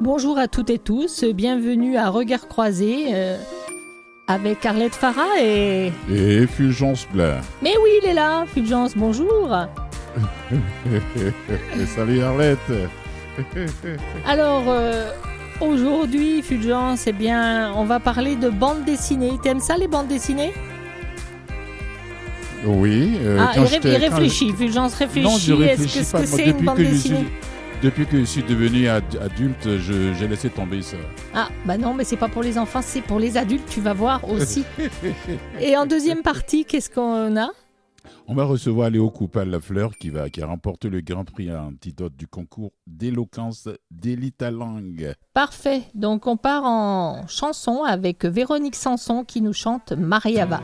Bonjour à toutes et tous, bienvenue à Regard Croisé euh, avec Arlette Farah et... Et Fulgence Blain. Mais oui, il est là, Fulgence, bonjour Salut Arlette Alors, euh, aujourd'hui, Fulgence, eh bien, on va parler de bande dessinée. T'aimes ça, les bandes dessinées? Oui. euh, ah, il, réfléchit, Fulgence réfléchit. Est-ce que c'est une bande dessinée? Depuis que je suis devenu adulte, j'ai laissé tomber ça. Ah, bah non, mais c'est pas pour les enfants, c'est pour les adultes, tu vas voir aussi. Et en deuxième partie, qu'est-ce qu'on a? On va recevoir Léo Coupal Fleur qui, va, qui a remporté le Grand Prix antidote du concours d'éloquence d'Elita Langue. Parfait. Donc on part en chanson avec Véronique Sanson qui nous chante Mariava.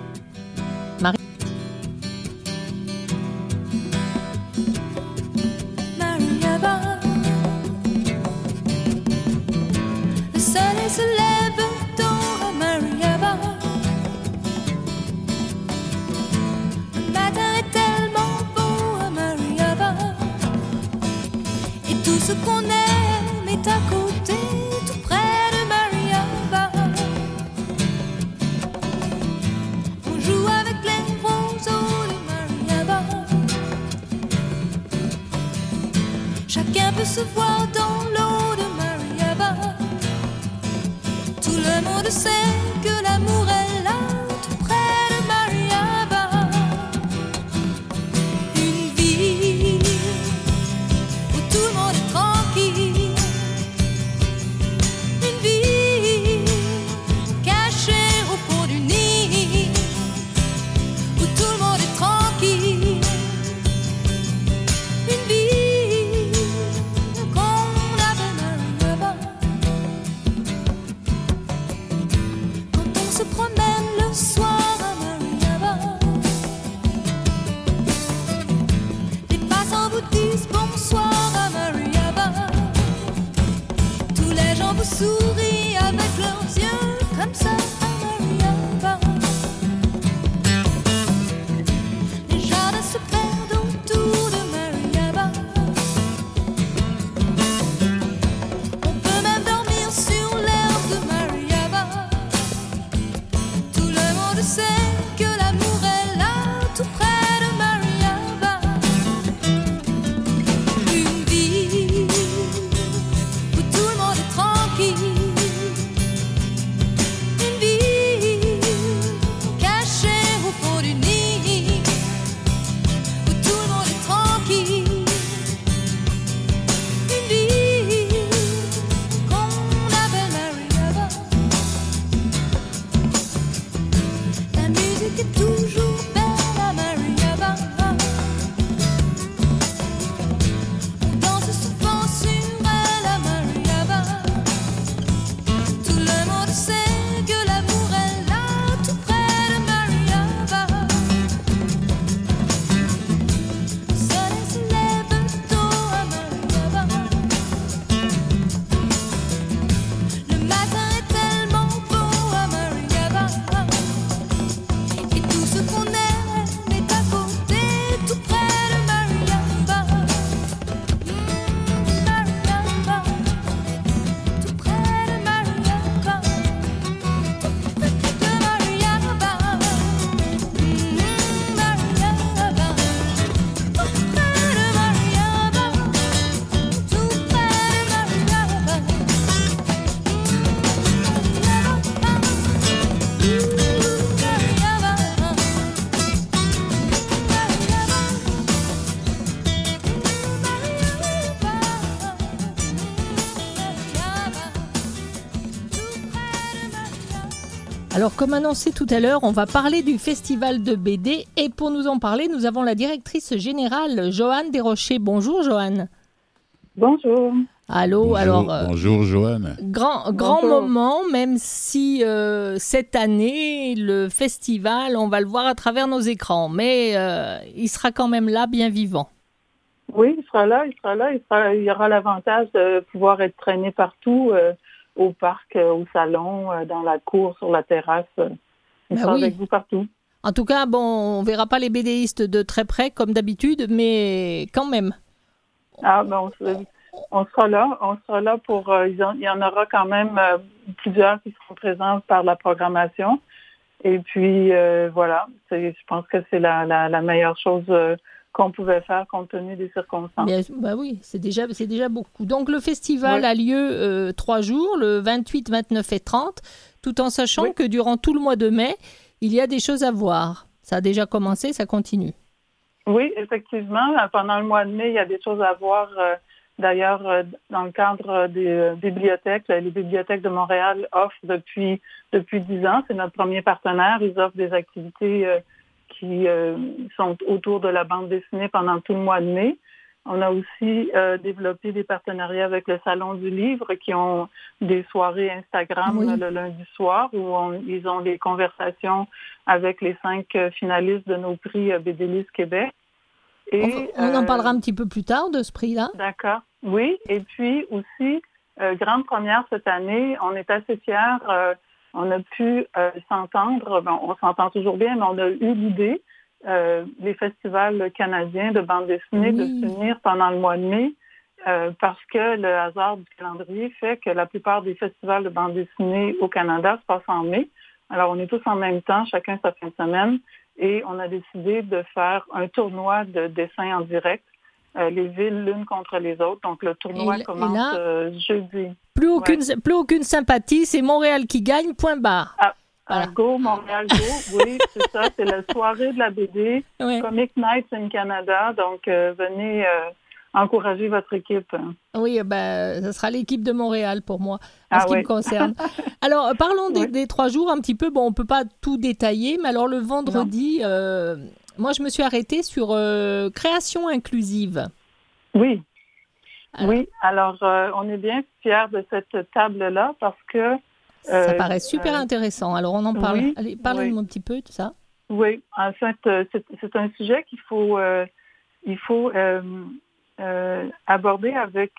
Se voir dans l'eau de Mariaba. Tout le monde sait que l'amour comme annoncé tout à l'heure, on va parler du festival de BD et pour nous en parler, nous avons la directrice générale Joanne Desrochers. Bonjour Joanne. Bonjour. Allô, bonjour, alors. Euh, bonjour Joanne. Grand, grand moment, même si euh, cette année, le festival, on va le voir à travers nos écrans, mais euh, il sera quand même là, bien vivant. Oui, il sera là, il sera là, il, il y aura l'avantage de pouvoir être traîné partout au parc, euh, au salon, euh, dans la cour, sur la terrasse. Euh, on ben avec vous partout. En tout cas, bon, on verra pas les BDistes de très près comme d'habitude, mais quand même. Ah bon, on sera là. On sera là pour. Euh, il y en aura quand même euh, plusieurs qui seront présents par la programmation. Et puis voilà, je pense que c'est la, la, meilleure chose qu'on pouvait faire compte tenu des circonstances. bah oui, c'est déjà, c'est déjà beaucoup. Donc le festival a lieu trois jours, le 28, 29 et 30, tout en sachant que durant tout le mois de mai, il y a des choses à voir. Ça a déjà commencé, ça continue. Oui, effectivement. Pendant le mois de mai, il y a des choses à voir. Euh, d'ailleurs, euh, dans le cadre des euh, bibliothèques, les bibliothèques de Montréal offrent depuis depuis dix ans. C'est notre premier partenaire. Ils offrent des activités qui sont autour de la bande dessinée pendant tout le mois de mai. On a aussi euh, développé des partenariats avec le Salon du Livre qui ont des soirées Instagram le lundi soir où ils ont des conversations avec les cinq euh, finalistes de nos prix euh, BDLIS Québec. Et, on, en parlera un petit peu plus tard de ce prix-là. D'accord. Oui. Et puis aussi, grande première cette année, on est assez fiers. On a pu s'entendre. on s'entend toujours bien, mais on a eu l'idée euh, les festivals canadiens de bande dessinée de s'unir pendant le mois de mai euh, parce que le hasard du calendrier fait que la plupart des festivals de bande dessinée au Canada se passent en mai. Alors, on est tous en même temps, chacun sa fin de semaine, et on a décidé de faire un tournoi de dessin en direct, euh, les villes l'une contre les autres. Donc, le tournoi commence jeudi. Plus aucune, plus aucune sympathie, c'est Montréal qui gagne, point barre. Ah, Go, Montréal Go, oui, c'est ça, c'est la soirée de la BD, Comic Nights in Canada, donc euh, venez euh, encourager votre équipe. Oui, ben, ce sera l'équipe de Montréal pour moi, en ah ce qui me concerne. alors, parlons des, trois jours un petit peu, bon, on ne peut pas tout détailler, mais alors le vendredi, euh, moi je me suis arrêtée sur création inclusive. Oui. Oui, alors on est bien fiers de cette table-là parce que ça euh, paraît super euh, intéressant. Alors, on en parle. Allez, parlez-nous un petit peu de ça. Oui, en fait, euh, c'est un sujet qu'il faut, il faut aborder avec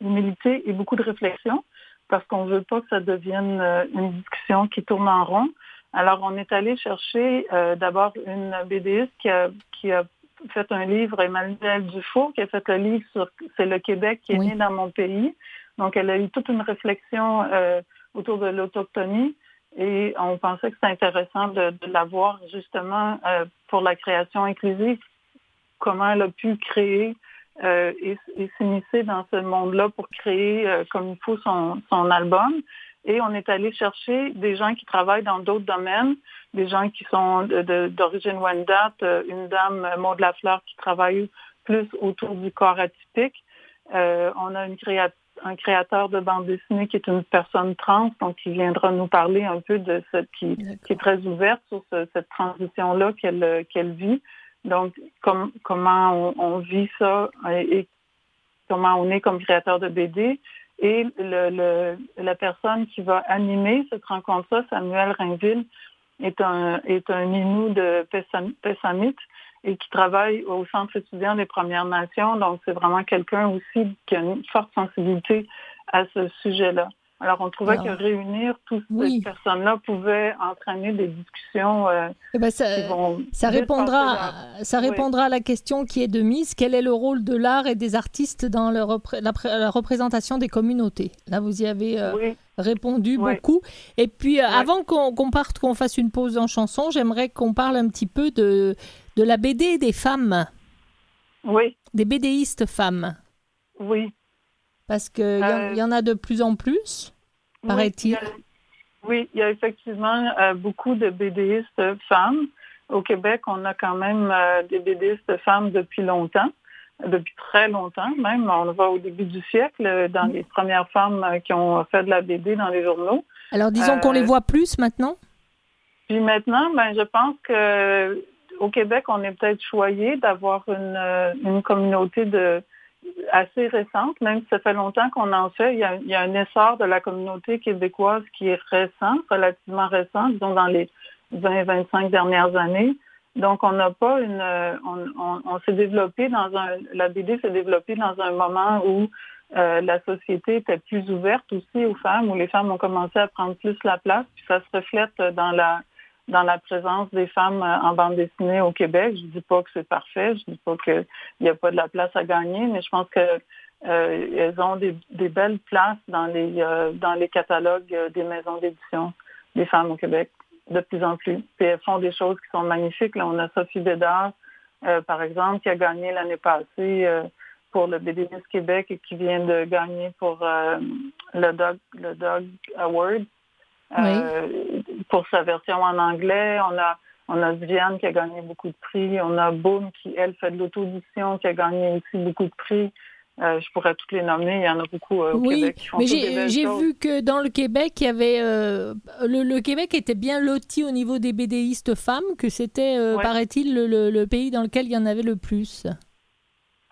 humilité et beaucoup de réflexion parce qu'on ne veut pas que ça devienne une discussion qui tourne en rond. Alors, on est allé chercher d'abord une BDiste qui a, qui a fait un livre, Emmanuel Dufour, qui a fait le livre sur C'est le Québec qui est né dans mon pays. Donc, elle a eu toute une réflexion euh, autour de l'autochtonie et on pensait que c'était intéressant de, de la voir justement euh, pour la création inclusive, comment elle a pu créer euh, et, s'initier dans ce monde-là pour créer comme il faut son, son album. Et on est allé chercher des gens qui travaillent dans d'autres domaines, des gens qui sont d'origine Wendat, une dame, Maud Lafleur, qui travaille plus autour du corps atypique. on a une un créateur de bande dessinée qui est une personne trans, donc qui viendra nous parler un peu de ce qui, qui est très ouverte sur cette transition-là qu'elle qu'elle vit. Donc, comment on, vit ça et, comment on est comme créateur de BD. Et le, la personne qui va animer cette rencontre-là, Samuel Rainville, est un, est un Inou de Pessamit et qui travaille au Centre étudiant des Premières Nations. Donc, c'est vraiment quelqu'un aussi qui a une forte sensibilité à ce sujet-là. Alors, on trouvait que réunir toutes ces personnes-là pouvait entraîner des discussions. Euh, eh ben, ça, ça répondra, ça répondra à la question qui est de mise quel est le rôle de l'art et des artistes dans la, représentation des communautés? Là, vous y avez euh, répondu beaucoup. Et puis, euh, avant qu'on parte, qu'on fasse une pause en chanson, j'aimerais qu'on parle un petit peu de de la BD des femmes. Oui. Des BDistes femmes. Oui. Parce qu'il y, y, en a de plus en plus, paraît-il. Oui, il y a effectivement euh, beaucoup de BDistes femmes. Au Québec, on a quand même euh, des BDistes femmes depuis longtemps, depuis très longtemps même. On le voit au début du siècle, dans les premières femmes euh, qui ont fait de la BD dans les journaux. Alors disons qu'on les voit plus maintenant? Puis maintenant, ben, je pense que au Québec, on est peut-être choyé d'avoir une, euh, une, communauté de assez récente, même si ça fait longtemps qu'on en fait. Il y, a, un essor de la communauté québécoise qui est récent, relativement récent, disons dans les 20-25 dernières années. Donc, on n'a pas une, on, on, s'est développé dans un, la BD s'est développée dans un moment où euh, la société était plus ouverte aussi aux femmes, où les femmes ont commencé à prendre plus la place, puis ça se reflète dans la dans la présence des femmes euh, en bande dessinée au Québec. Je dis pas que c'est parfait, je dis pas qu'il n'y a pas de la place à gagner, mais je pense que elles ont des, belles places dans les, dans les catalogues des maisons d'édition des femmes au Québec, de plus en plus. Puis elles font des choses qui sont magnifiques. Là, on a Sophie Bédard, par exemple, qui a gagné l'année passée pour le BDS Québec et qui vient de gagner pour le Dog, le Dog Award. Pour sa version en anglais. On a on a qui a gagné beaucoup de prix. On a Boom qui, elle, fait de l'auto-édition, qui a gagné aussi beaucoup de prix. Euh, je pourrais toutes les nommer. Il y en a beaucoup euh, au oui, Québec qui font mais j'ai vu que dans le Québec, il y avait euh, le, Québec était bien loti au niveau des BDistes femmes, que c'était, paraît-il, le, pays dans lequel il y en avait le plus.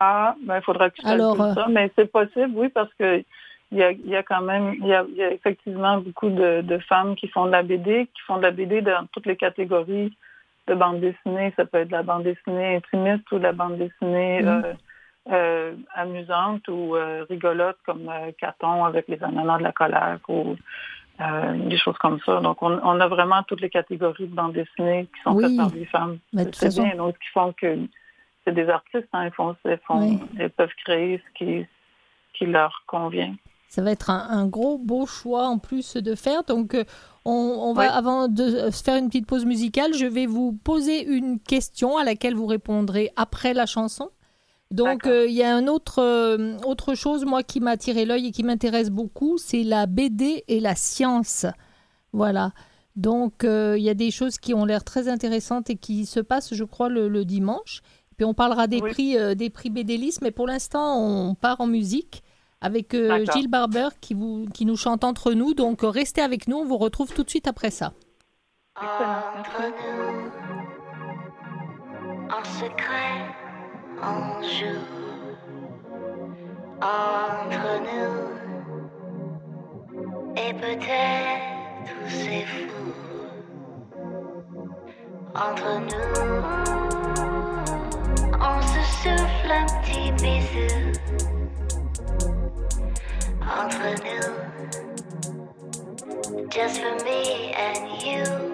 Ah, ben il faudra que je Alors, ça, mais c'est possible, oui, parce que il y a, quand même, il y a, effectivement beaucoup de, de, femmes qui font de la BD, qui font de la BD dans toutes les catégories de bande dessinée. Ça peut être de la bande dessinée intimiste ou de la bande dessinée mm. euh, euh, amusante ou euh, rigolote comme Caton avec les ananas de la colère ou des choses comme ça. Donc, on, a vraiment toutes les catégories de bande dessinée qui sont faites par des femmes. C'est bien. Donc, qui font que c'est des artistes, hein, ils, font, ils, peuvent créer ce qui, qui leur convient. Ça va être un, gros beau choix en plus de faire. Donc, on, va, avant de faire une petite pause musicale, je vais vous poser une question à laquelle vous répondrez après la chanson. Donc, euh, il y a un autre, euh, autre chose, moi, qui m'a attiré l'œil et qui m'intéresse beaucoup, c'est la BD et la science. Voilà. Donc, euh, il y a des choses qui ont l'air très intéressantes et qui se passent, je crois, le, dimanche. Puis on parlera des prix, des prix BDLIS, mais pour l'instant, on part en musique avec euh, Gilles Barber qui, vous, qui nous chante entre nous. Donc restez avec nous, on vous retrouve tout de suite après ça. Entre nous, en secret, on joue. Entre nous, et peut-être c'est fou. Entre nous, on se souffle un petit bisou just for me and you.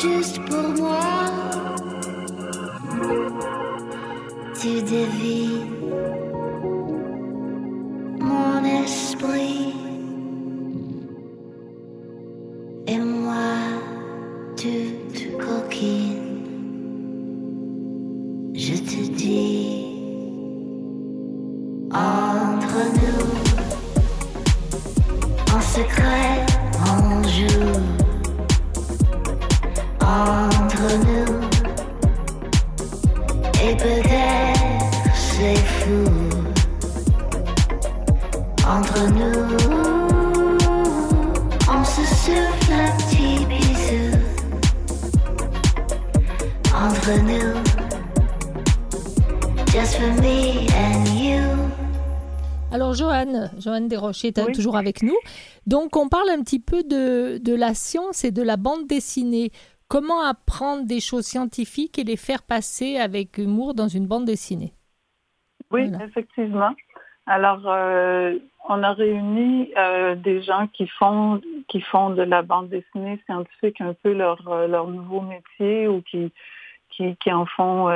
Joanne Desrochers est toujours avec nous. Donc, on parle un petit peu de, la science et de la bande dessinée. comment apprendre des choses scientifiques et les faire passer avec humour dans une bande dessinée? Oui, effectivement. Alors, euh, on a réuni euh, des gens qui font qui font de la bande dessinée scientifique un peu leur leur nouveau métier ou qui qui, qui en font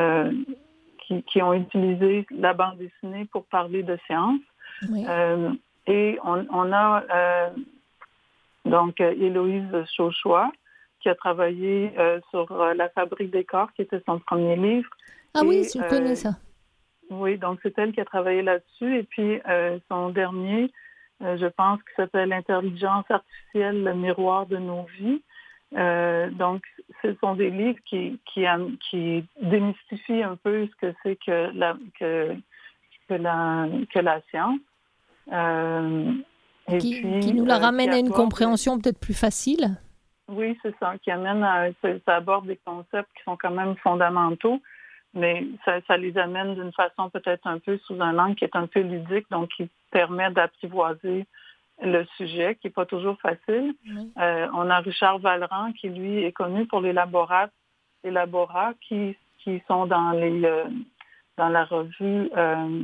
qui, qui, ont utilisé la bande dessinée pour parler de science. Et on, on a donc Héloïse Chauchois, qui a travaillé euh, sur euh, La fabrique des corps, qui était son premier livre. Ah oui, je connais ça. Oui, donc c'est elle qui a travaillé là-dessus. Et puis son dernier, je pense, qui s'appelle L'intelligence artificielle, le miroir de nos vies. donc, ce sont des livres qui, qui, qui démystifient un peu ce que c'est que la, que, que, la, que la science. Et qui, puis, qui, nous la ramène à une compréhension peut-être plus facile. Oui, c'est ça, qui amène à, ça, aborde des concepts qui sont quand même fondamentaux, mais ça, les amène d'une façon peut-être un peu sous un angle qui est un peu ludique, donc qui permet d'apprivoiser le sujet, qui n'est pas toujours facile. Euh, on a Richard Valran, qui lui est connu pour les laborats, les laborats qui, qui sont dans les euh, dans la revue euh,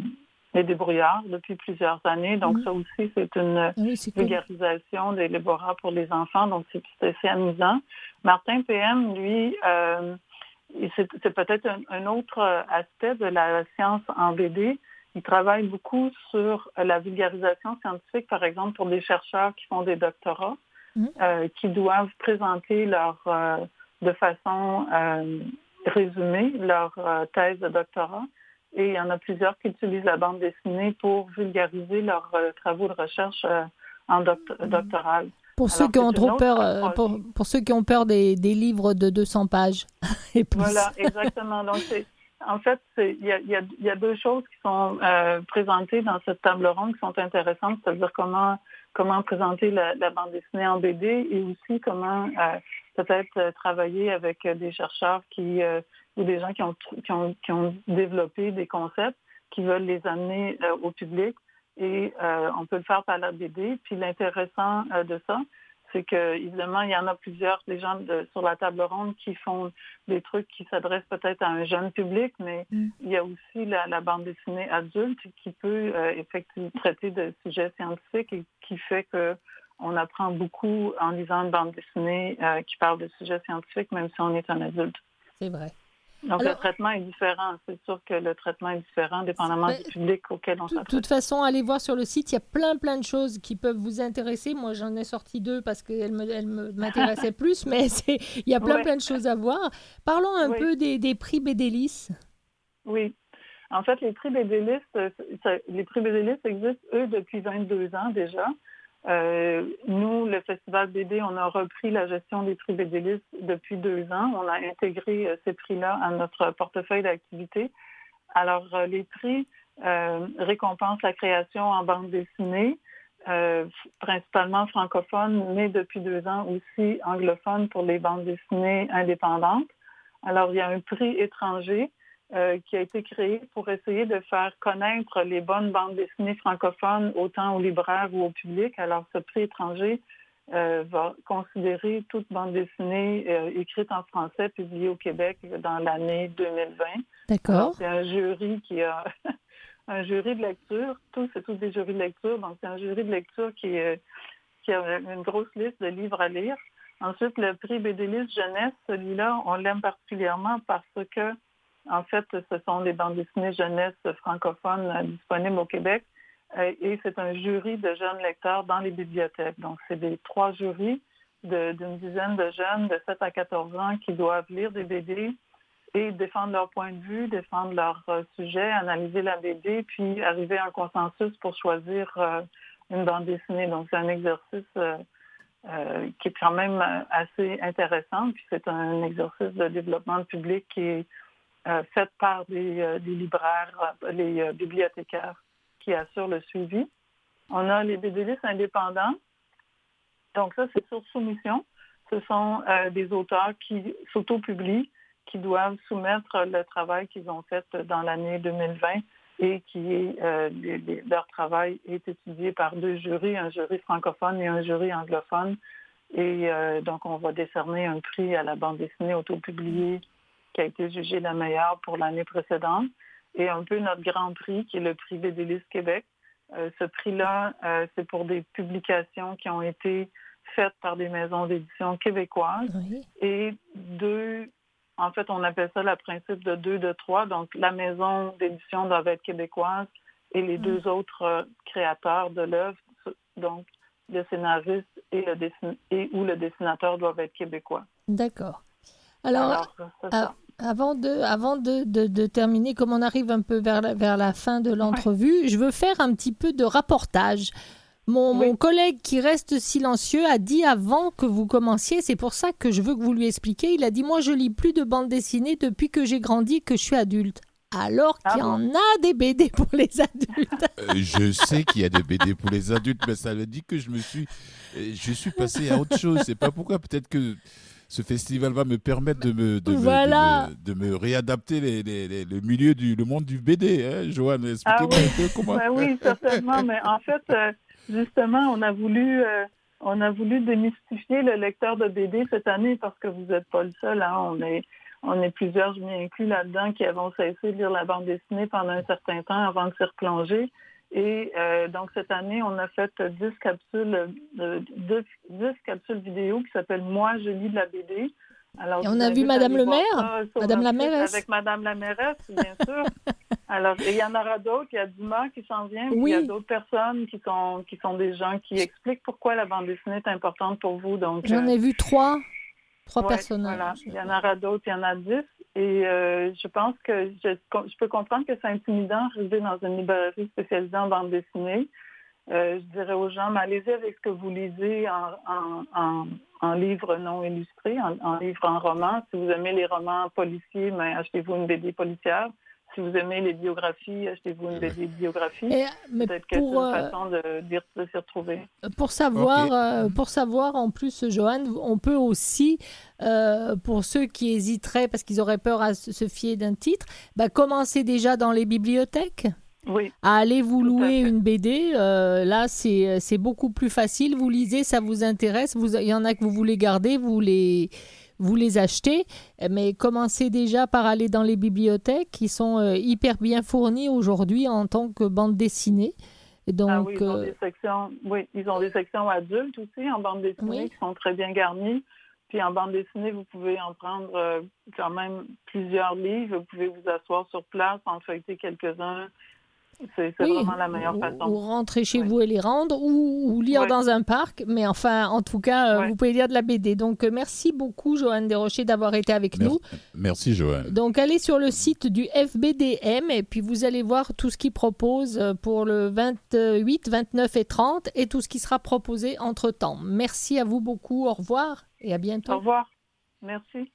les débrouillards depuis plusieurs années. Donc, ça aussi, c'est une vulgarisation des laborats pour les enfants. Donc, c'est assez amusant. Martin PM, lui, euh, c'est peut-être un, autre aspect de la science en BD. Il travaille beaucoup sur la vulgarisation scientifique, par exemple, pour des chercheurs qui font des doctorats, mhm. euh, qui doivent présenter leur, euh, de façon résumée leur thèse de doctorat. Et il y en a plusieurs qui utilisent la bande dessinée pour vulgariser leurs euh, travaux de recherche euh, en mhm. doctoral. Pour ceux qui ont trop peur, euh, pour, ceux qui ont peur des, des livres de 200 pages et plus. Voilà, exactement. Donc, en fait, il y a, y a, deux choses qui sont présentées dans cette table ronde qui sont intéressantes, c'est-à-dire comment comment présenter la, bande dessinée en BD et aussi comment peut-être travailler avec des chercheurs qui ou des gens qui ont, qui ont, développé des concepts qui veulent les amener euh, au public. Et euh, on peut le faire par la BD. Puis l'intéressant euh, de ça, c'est que évidemment, il y en a plusieurs des gens sur la table ronde qui font des trucs qui s'adressent peut-être à un jeune public, mais mm. il y a aussi la, bande dessinée adulte qui peut effectivement traiter de sujets scientifiques et qui fait que on apprend beaucoup en lisant une bande dessinée qui parle de sujets scientifiques, même si on est un adulte. C'est vrai. Donc le traitement est différent. C'est sûr que le traitement est différent dépendamment du public auquel on s'adresse. De toute façon, allez voir sur le site, il y a plein plein de choses qui peuvent vous intéresser. Moi, j'en ai sorti deux parce qu'elles m'intéressaient plus, mais il y a plein plein de choses à voir. Parlons un peu des, des prix Bédélis. Oui. En fait, les prix Bédélis, les prix Bédélis existent, eux, depuis 22 ans déjà. Euh, nous, le Festival BD, on a repris la gestion des prix BDLIS depuis deux ans. On a intégré euh, ces prix-là à notre portefeuille d'activités. Alors, euh, les prix récompensent la création en bande dessinée, principalement francophone, mais depuis deux ans aussi anglophone pour les bandes dessinées indépendantes. Alors, il y a un prix étranger euh, qui a été créé pour essayer de faire connaître les bonnes bandes dessinées francophones autant aux libraires ou au public. Alors, ce prix étranger euh, va considérer toute bande dessinée euh, écrite en français publiée au Québec dans l'année 2020. D'accord. C'est un jury qui a un jury de lecture. Tous, c'est tous des jurys de lecture. Donc, c'est un jury de lecture qui, qui a une grosse liste de livres à lire. Ensuite, le prix Bédélis Jeunesse, celui-là, on l'aime particulièrement parce que en fait, ce sont des bandes dessinées jeunesse francophones euh, disponibles au Québec euh, et c'est un jury de jeunes lecteurs dans les bibliothèques. Donc, c'est des trois jurys d'une dizaine de jeunes de 7 à 14 ans qui doivent lire des BD et défendre leur point de vue, défendre leur euh, sujet, analyser la BD, puis arriver à un consensus pour choisir une bande dessinée. Donc, c'est un exercice qui est quand même assez intéressant. Puis, c'est un exercice de développement public qui est faite par des, euh, libraires, euh, les bibliothécaires qui assurent le suivi. On a les BDListes indépendants. Donc ça, c'est sur soumission. Ce sont des auteurs qui s'auto-publient, qui doivent soumettre le travail qu'ils ont fait dans l'année 2020 et qui est leur travail est étudié par deux jurys, un jury francophone et un jury anglophone Et donc, on va décerner un prix à la bande dessinée auto-publiée qui a été jugée la meilleure pour l'année précédente. Et un peu notre grand prix, qui est le prix Bédélis Québec. ce prix-là, c'est pour des publications qui ont été faites par des maisons d'édition québécoises. Et deux, en fait, on appelle ça le principe de deux de trois. Donc, la maison d'édition doit être québécoise et les deux mm. autres euh, créateurs de l'œuvre, donc le scénariste et, le et ou le dessinateur doivent être québécois. D'accord. Alors, avant, de, avant de, de, terminer, comme on arrive un peu vers la, vers la fin de l'entrevue, je veux faire un petit peu de rapportage. Mon, collègue qui reste silencieux a dit avant que vous commenciez, c'est pour ça que je veux que vous lui expliquiez, il a dit moi je lis plus de bandes dessinées depuis que j'ai grandi que je suis adulte. Alors ah qu'il y en a des BD pour les adultes. Euh, je sais qu'il y a des BD pour les adultes, mais ça veut dire que je me suis, euh, je suis passé à autre chose. C'est pas pourquoi. Peut-être que ce festival va me permettre de me, de me, de me, réadapter les, les, le milieu du le monde du BD. Hein, Joanne, expliquez-moi ah oui. un peu comment. Ben oui, certainement. mais en fait, euh, justement, on a voulu euh, on a voulu démystifier le lecteur de BD cette année parce que vous n'êtes pas le seul. Hein. On est on est plusieurs, je m'y inclus là-dedans, qui avons cessé de lire la bande dessinée pendant un certain temps avant de s'y replonger. Et euh, donc cette année, on a fait 10 capsules, 10, euh, capsules vidéo qui s'appellent Moi, je lis de la BD. Alors, Et on a vu Madame le maire, Madame la mairesse? Avec Madame la mairesse, bien sûr. Alors, il y en aura d'autres. Il y a Dumas qui s'en vient. il y a d'autres personnes qui sont, qui sont des gens qui expliquent pourquoi la bande dessinée est importante pour vous. Donc, J'en ai vu trois. Trois personnages. Voilà. Il y en aura d'autres. Il y en a dix. Et euh, je pense que je, peux comprendre que c'est intimidant d'arriver dans une librairie spécialisée en bande dessinée. Euh, je dirais aux gens, mais allez-y avec ce que vous lisez en, en, en, en livre non illustré, en, en, livre en roman. Si vous aimez les romans policiers, mais achetez-vous une BD policière si vous aimez les biographies, achetez-vous une des biographies. Peut-être que c'est une euh, façon de, de, s'y retrouver. Pour savoir, euh, pour savoir, en plus, Johan, on peut aussi, euh, pour ceux qui hésiteraient parce qu'ils auraient peur à se fier d'un titre, bah, commencer déjà dans les bibliothèques. Oui. À aller vous louer une BD, là c'est beaucoup plus facile. Vous lisez, ça vous intéresse. Vous, il y en a que vous voulez garder, vous les vous les achetez, mais commencez déjà par aller dans les bibliothèques qui sont euh, hyper bien fournies aujourd'hui en tant que bande dessinée. Donc, ah oui, ils ont euh, des sections, oui, ils ont des sections adultes aussi en bande dessinée qui sont très bien garnies. Puis en bande dessinée, vous pouvez en prendre euh, quand même plusieurs livres. Vous pouvez vous asseoir sur place, en feuilleter quelques-uns, c'est vraiment la meilleure façon. Ou rentrer chez vous et les rendre, ou, lire dans un parc. Mais enfin, en tout cas, euh, vous pouvez lire de la BD. Donc, euh, merci beaucoup, Joanne Desrochers, d'avoir été avec nous. Merci, Joanne. Donc, allez sur le site du FBDM et puis vous allez voir tout ce qu'il propose euh, pour le 28, 29 et 30 et tout ce qui sera proposé entre-temps. Merci à vous beaucoup. Au revoir et à bientôt. Au revoir. Merci.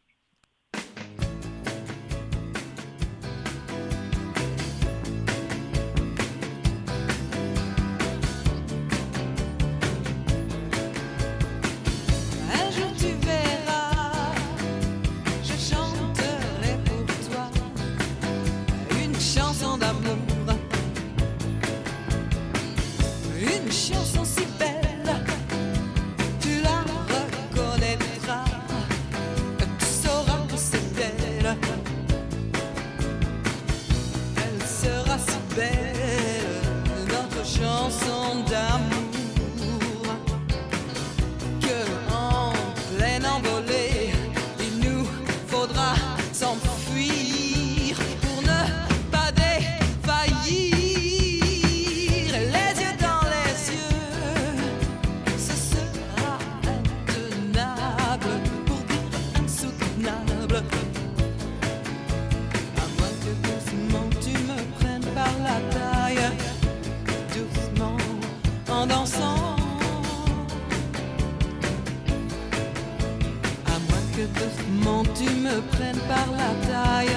Tu me prennes par la taille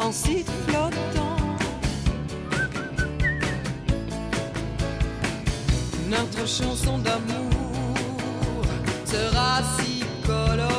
en sifflotant. Notre chanson d'amour sera si colorée.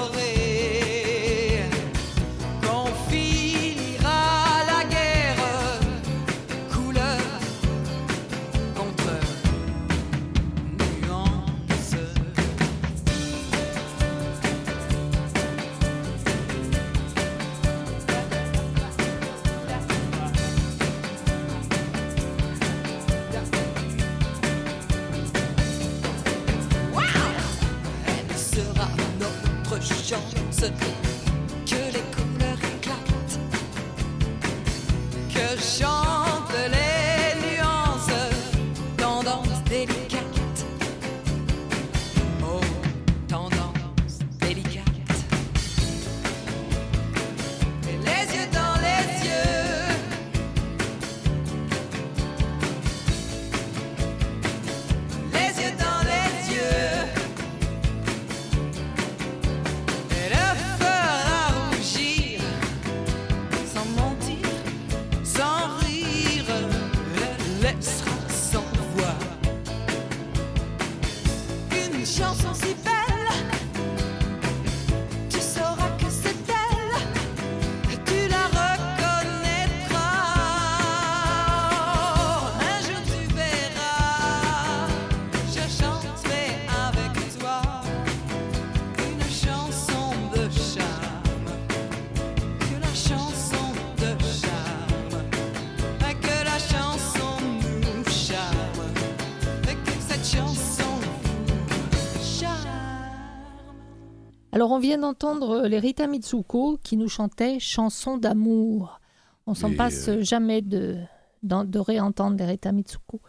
Alors, on vient d'entendre les Rita Mitsuko qui nous chantaient Chanson d'amour. On s'en passe euh, jamais de, de réentendre les Rita Mitsuko.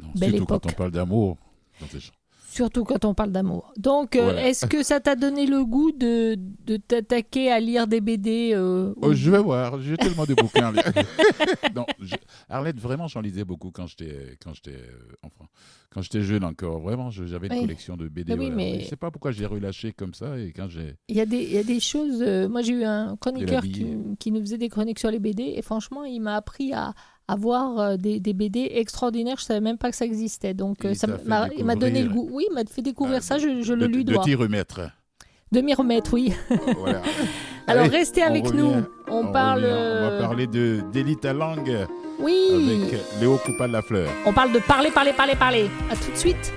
Non, Belle surtout époque. quand on parle d'amour. Surtout quand on parle d'amour. Donc, euh, Voilà. est-ce que ça t'a donné le goût de, de t'attaquer à lire des BD euh, Oh, ou- je vais voir, j'ai tellement de bouquins. non, je- Arlette, vraiment, j'en lisais beaucoup quand j'étais quand j'étais euh, enfant. Quand j'étais jeune encore, vraiment, j'avais une Oui. collection de BD. Oui, voilà. mais- Je sais pas pourquoi j'ai relâché comme ça et quand j'ai. Il y, a des, il y a des choses. moi, j'ai eu un chroniqueur qui, qui nous faisait des chroniques sur les BD et franchement, il m'a appris à, à voir euh, des, des BD extraordinaires. Je savais même pas que ça existait. Donc, euh, ça t'a fait m'a il m'a donné le goût. Oui, il m'a fait découvrir Ah, ça. Je, je de, le lui de dois. t'y remettre. De m'y remettre, oui. voilà. Alors, Allez, restez on avec revient, nous. On, parle. revient. On euh, va parler de Delita Lang Oui. avec Léo Coupa de la Fleur. On parle de parler, parler, parler, parler. À tout de suite.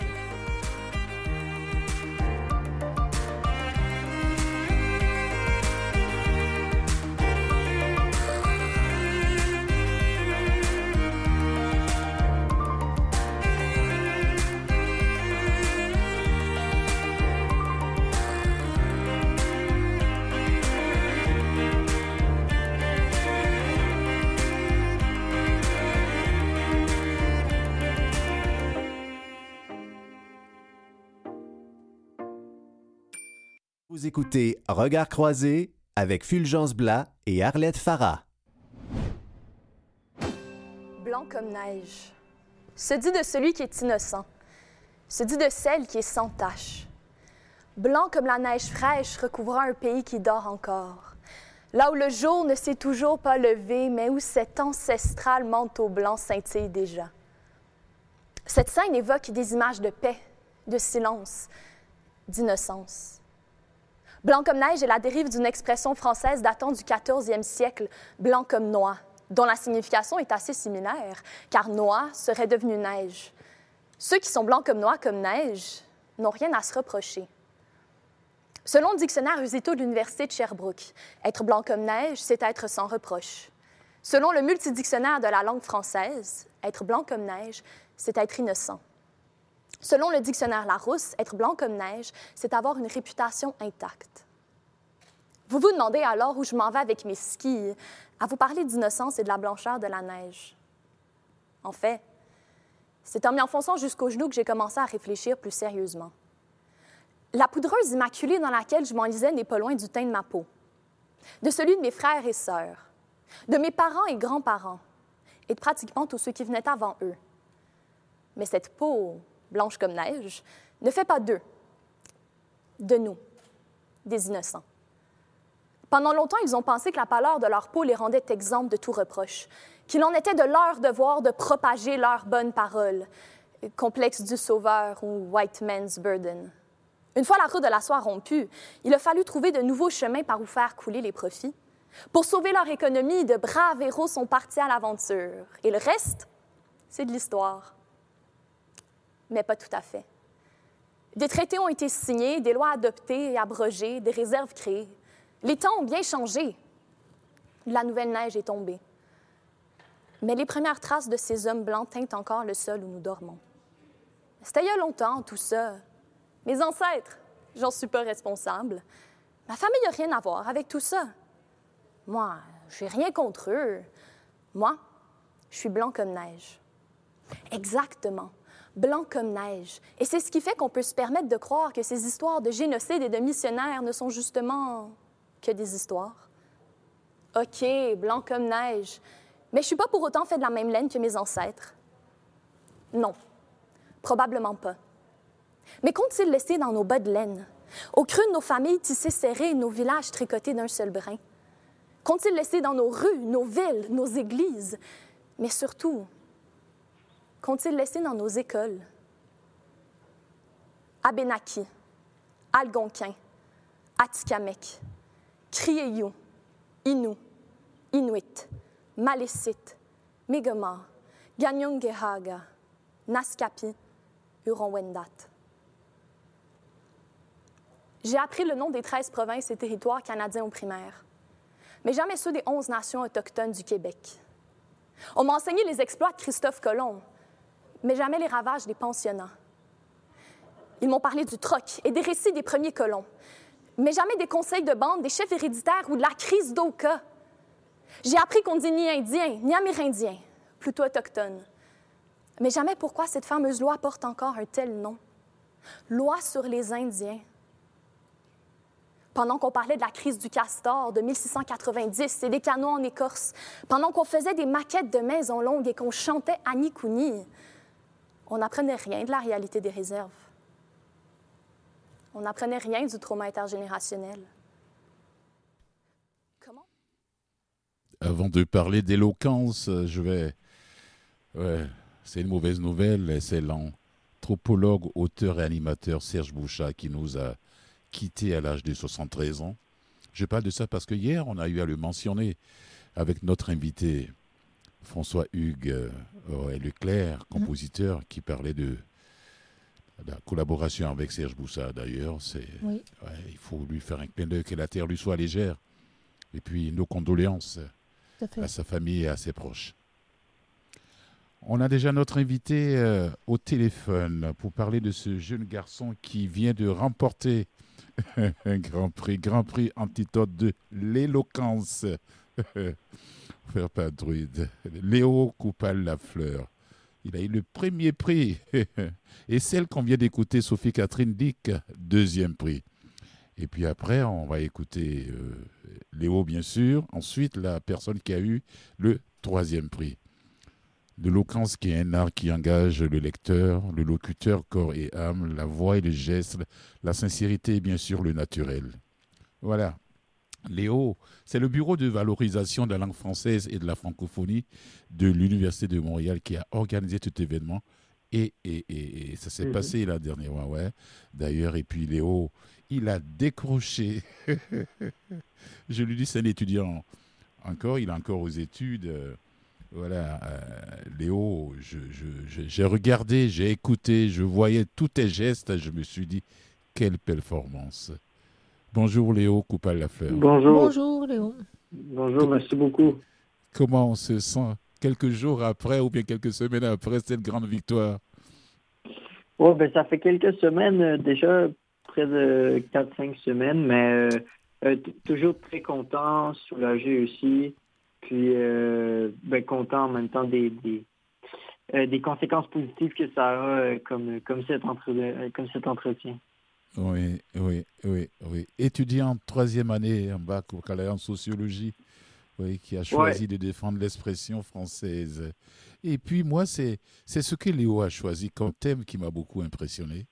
Vous écoutez Regard croisé avec Fulgence Blas et Arlette Farah. Blanc comme neige. Se dit de celui qui est innocent. Se dit de celle qui est sans tache. Blanc comme la neige fraîche recouvrant un pays qui dort encore. Là où le jour ne s'est toujours pas levé, mais où cet ancestral manteau blanc scintille déjà. Cette scène évoque des images de paix, de silence, d'innocence. Blanc comme neige est la dérive d'une expression française datant du 14e siècle, blanc comme noix, dont la signification est assez similaire, car noix serait devenu neige. Ceux qui sont blancs comme noix, comme neige, n'ont rien à se reprocher. Selon le dictionnaire Usito de l'Université de Sherbrooke, être blanc comme neige, c'est être sans reproche. Selon le multidictionnaire de la langue française, être blanc comme neige, c'est être innocent. Selon le dictionnaire Larousse, être blanc comme neige, c'est avoir une réputation intacte. Vous vous demandez alors où je m'en vais avec mes skis, à vous parler d'innocence et de la blancheur de la neige. En fait, c'est en m'y enfonçant jusqu'aux genoux que j'ai commencé à réfléchir plus sérieusement. La poudreuse immaculée dans laquelle je m'enlisais n'est pas loin du teint de ma peau, de celui de mes frères et sœurs, de mes parents et grands-parents, et de pratiquement tous ceux qui venaient avant eux. Mais cette peau, blanche comme neige, ne fait pas d'eux, de nous, des innocents. Pendant longtemps, ils ont pensé que la pâleur de leur peau les rendait exempts de tout reproche, qu'il en était de leur devoir de propager leurs bonnes paroles, complexe du sauveur ou white man's burden. Une fois la route de la soie rompue, il a fallu trouver de nouveaux chemins par où faire couler les profits. Pour sauver leur économie, de braves héros sont partis à l'aventure. Et le reste, c'est de l'histoire. Mais pas tout à fait. Des traités ont été signés, des lois adoptées et abrogées, des réserves créées. Les temps ont bien changé. La nouvelle neige est tombée. Mais les premières traces de ces hommes blancs teintent encore le sol où nous dormons. C'était il y a longtemps, tout ça. Mes ancêtres, j'en suis pas responsable. Ma famille n'a rien à voir avec tout ça. Moi, j'ai rien contre eux. Moi, je suis blanc comme neige. Exactement. Blanc comme neige. Et c'est ce qui fait qu'on peut se permettre de croire que ces histoires de génocide et de missionnaires ne sont justement que des histoires. OK, blanc comme neige. Mais je suis pas pour autant fait de la même laine que mes ancêtres. Non, probablement pas. Mais qu'ont-ils laissé dans nos bas de laine? Au creux de nos familles tissées serrées, nos villages tricotés d'un seul brin? Qu'ont-ils laissé dans nos rues, nos villes, nos églises? Mais surtout, qu'ont-ils laissé dans nos écoles? Abénaki, Algonquin, Atikamek, Krieyou, Innu, Inuit, Malécite, Mi'kmaq, Ganyongehaga, Naskapi, Huron-Wendat. J'ai appris le nom des 13 provinces et territoires canadiens au primaire, mais jamais ceux des 11 nations autochtones du Québec. On m'a enseigné les exploits de Christophe Colomb, mais jamais les ravages des pensionnats. Ils m'ont parlé du troc et des récits des premiers colons, mais jamais des conseils de bande, des chefs héréditaires ou de la crise d'Oka. J'ai appris qu'on ne dit ni indien, ni amérindien, plutôt autochtone. Mais jamais pourquoi cette fameuse loi porte encore un tel nom. Loi sur les Indiens. Pendant qu'on parlait de la crise du castor de 1690 et des canaux en écorce, pendant qu'on faisait des maquettes de maisons longues et qu'on chantait Annie on n'apprenait rien de la réalité des réserves. On n'apprenait rien du trauma intergénérationnel. Comment? Avant de parler d'éloquence, je vais. C'est une mauvaise nouvelle. C'est l'anthropologue, auteur et animateur Serge Bouchat qui nous a quittés à l'âge de 73 ans. Je parle de ça parce que hier, on a eu à le mentionner avec notre invité François Hugues euh, Leclerc, mmh. compositeur, qui parlait de la collaboration avec Serge Boussa, d'ailleurs, c'est, il faut lui faire un clin d'œil que la terre lui soit légère. Et puis nos condoléances à sa famille et à ses proches. On a déjà notre invité euh, au téléphone pour parler de ce jeune garçon qui vient de remporter un grand prix, grand prix antidote de l'éloquence. Faire druide. Léo Coupal Lafleur. Il a eu le premier prix. Et celle qu'on vient d'écouter, Sophie Catherine Dick, deuxième prix. Et puis après, on va écouter euh, Léo, bien sûr. Ensuite, la personne qui a eu le troisième prix. L'éloquence qui est un art qui engage le lecteur, le locuteur, corps et âme, la voix et le geste, la sincérité et bien sûr le naturel. Voilà. Léo, c'est le bureau de valorisation de la langue française et de la francophonie de l'Université de Montréal qui a organisé cet événement. Et, et, ça s'est mhm. passé la dernière fois, ouais. D'ailleurs, et puis Léo, il a décroché. je lui dis, c'est un étudiant encore, il est encore aux études. Voilà, euh, Léo, j'ai regardé, j'ai écouté, je voyais tous tes gestes, je me suis dit, quelle performance. Bonjour Léo Coupal-Lafleur. Bonjour. Bonjour Léo. Bonjour, merci beaucoup. Comment on se sent quelques jours après ou bien quelques semaines après cette grande victoire? Oh, ben, Ça fait quelques semaines euh, déjà, près de 4-5 semaines, mais euh, euh, toujours très content, soulagé aussi, puis ben, content en même temps des, des, des, conséquences positives que ça a comme, comme, cet comme cet entretien. Oui, oui, oui, oui. Étudiant en troisième année en bac au en sociologie, oui, qui a choisi de défendre l'expression française. Et puis moi, c'est ce que Léo a choisi comme thème qui m'a beaucoup impressionné.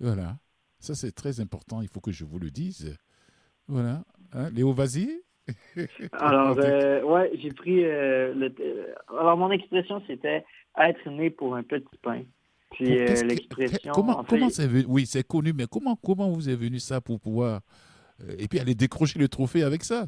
Voilà. Ça, c'est très important. Il faut que je vous le dise. Voilà. Hein, Léo, vas-y. alors, euh, ouais, j'ai pris. Euh, le, alors, mon expression, c'était être né pour un petit pain. Puis euh, l'expression. Comment, comment c'est venu? Oui, c'est connu, mais comment, comment vous est venu ça pour pouvoir. Euh, et puis aller décrocher le trophée avec ça?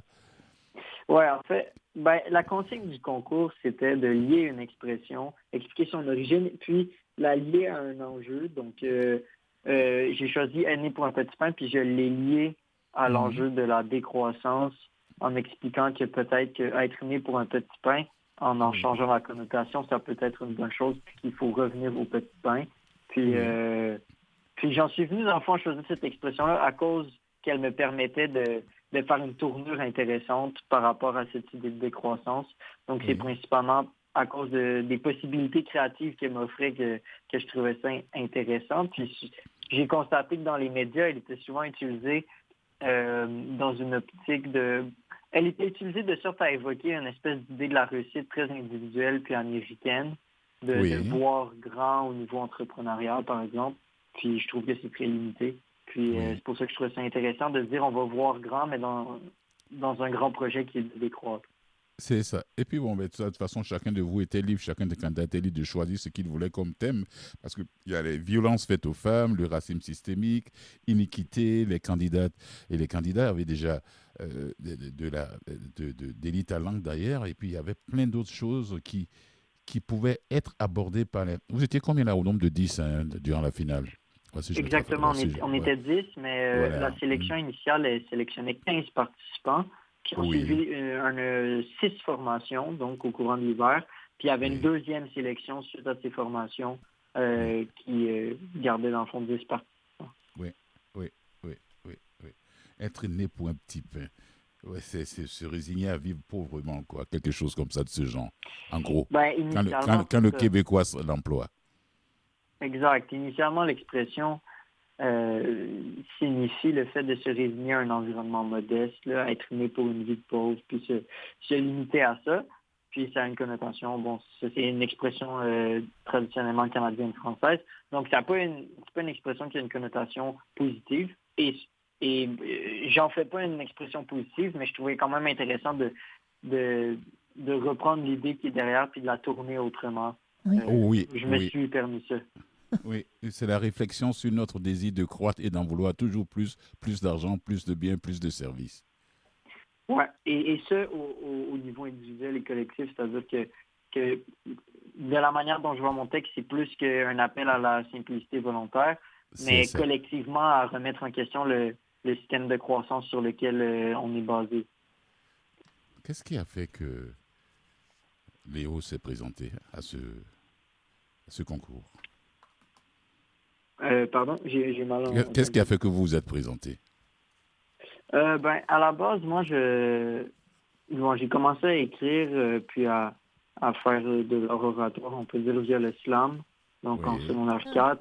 Oui, en fait, ben, la consigne du concours, c'était de lier une expression, expliquer son origine, puis la lier à un enjeu. Donc, euh, j'ai choisi Né pour un petit pain, puis je l'ai lié à mhm. l'enjeu de la décroissance en expliquant que peut-être qu'être né pour un petit pain, en en changeant la connotation, ça peut être une bonne chose, puis qu'il faut revenir au petit pain. Puis, euh, Puis j'en suis venu, dans le fond, choisir cette expression-là à cause qu'elle me permettait de, de, faire une tournure intéressante par rapport à cette idée de décroissance. Donc, c'est principalement à cause de, des possibilités créatives qu'elle m'offrait que, que je trouvais ça intéressant. Puis j'ai constaté que dans les médias, elle était souvent utilisée euh, dans une optique de... Elle était utilisée de sorte à évoquer une espèce d'idée de la réussite très individuelle puis américaine, de, de voir grand au niveau entrepreneurial, par exemple. Puis je trouve que c'est très limité. Puis euh, c'est pour ça que je trouve ça intéressant de dire on va voir grand, mais dans, dans un grand projet qui est de décroître. C'est ça. Et puis, bon, ben, de toute façon, chacun de vous était libre, chacun des candidats était libre de choisir ce qu'il voulait comme thème. Parce qu'il y a les violences faites aux femmes, le racisme systémique, iniquité. Les candidates et les candidats avaient déjà euh, de, la, de, d'élite à langue d'ailleurs. Et puis, il y avait plein d'autres choses qui, qui pouvaient être abordées par les. Vous étiez combien là au nombre de 10 hein, durant la finale? Exactement, on, était 10, mais euh, la sélection initiale, elle sélectionnait 15 participants qui ont suivi euh, six formations, donc au courant de l'hiver. Puis il y avait une deuxième sélection suite à ces formations euh, qui gardait dans le fond 10 participants. Oui, oui, oui, oui, oui. Être né pour un petit pain. Ouais, c'est se résigner à vivre pauvrement, quoi. Quelque chose comme ça de ce genre. En gros, ben, quand, le, Québécois l'emploie. Exact. Initialement, l'expression euh, signifie le fait de se résigner à un environnement modeste, là, être né pour une vie de pauvre, puis se, limiter à ça. Puis ça a une connotation, bon, c'est une expression euh, traditionnellement canadienne-française. Donc, ça pas une, pas une expression qui a une connotation positive. Et, et euh, j'en fais pas une expression positive, mais je trouvais quand même intéressant de, de, de reprendre l'idée qui est derrière puis de la tourner autrement. Oui. Oh oui, je me suis permis ça. Oui, c'est la réflexion sur notre désir de croître et d'en vouloir toujours plus, plus d'argent, plus de biens, plus de services. Oui, et, ce, au, niveau individuel et collectif, c'est-à-dire que, que de la manière dont je vois mon texte, c'est plus qu'un appel à la simplicité volontaire, mais collectivement à remettre en question le, système de croissance sur lequel euh, on est basé. Qu'est-ce qui a fait que Léo s'est présenté à ce, à ce concours? Euh, pardon, j'ai mal. Qu'est-ce qui a fait que vous vous êtes présenté? Euh, ben, à la base, moi, je, j'ai commencé à écrire euh, puis à, à, faire de l'oratoire, on peut dire via le slam, donc en secondaire 4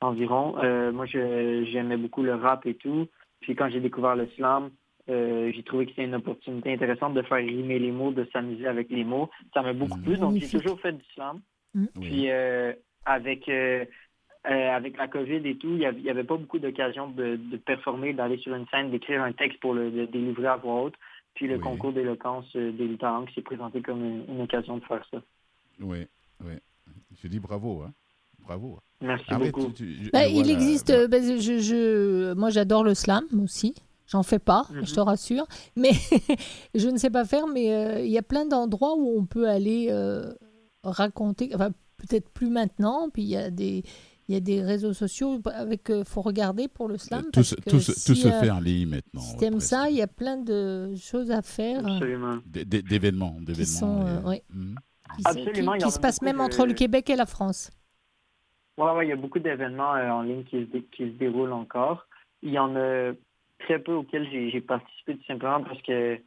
environ. moi, j'aimais beaucoup le rap et tout. Puis quand j'ai découvert le slam, j'ai trouvé que c'était une opportunité intéressante de faire rimer les mots, de s'amuser avec les mots. Ça m'a beaucoup plu, donc j'ai toujours fait du slam. Mm. Puis avec euh, avec la COVID et tout, il n'y avait, pas beaucoup d'occasions de, performer, d'aller sur une scène, d'écrire un texte pour le, délivrer à voix haute. Puis le concours d'éloquence euh, des qui s'est présenté comme une, occasion de faire ça. Oui, oui. Je dis bravo, hein. Bravo. Merci beaucoup. Bah, il existe, bah, je, je, moi j'adore le slam aussi. J'en fais pas, je te mhm. rassure. Mais je ne sais pas faire, mais euh, il y a plein d'endroits où on peut aller raconter, enfin peut-être plus maintenant, puis il y a des il y a des réseaux sociaux avec euh, faut regarder pour le slam. Tout, se, tout, se fait en ligne maintenant. Si tu aimes ça, il y a plein de choses à faire. Absolument. D'événements. Qui sont, euh, mmh. Qui, se passent même entre le Québec et la France. Oui, ouais, il y a beaucoup d'événements euh, en ligne qui se, qui se déroulent encore. Il y en a très peu auxquels j'ai participé tout simplement parce que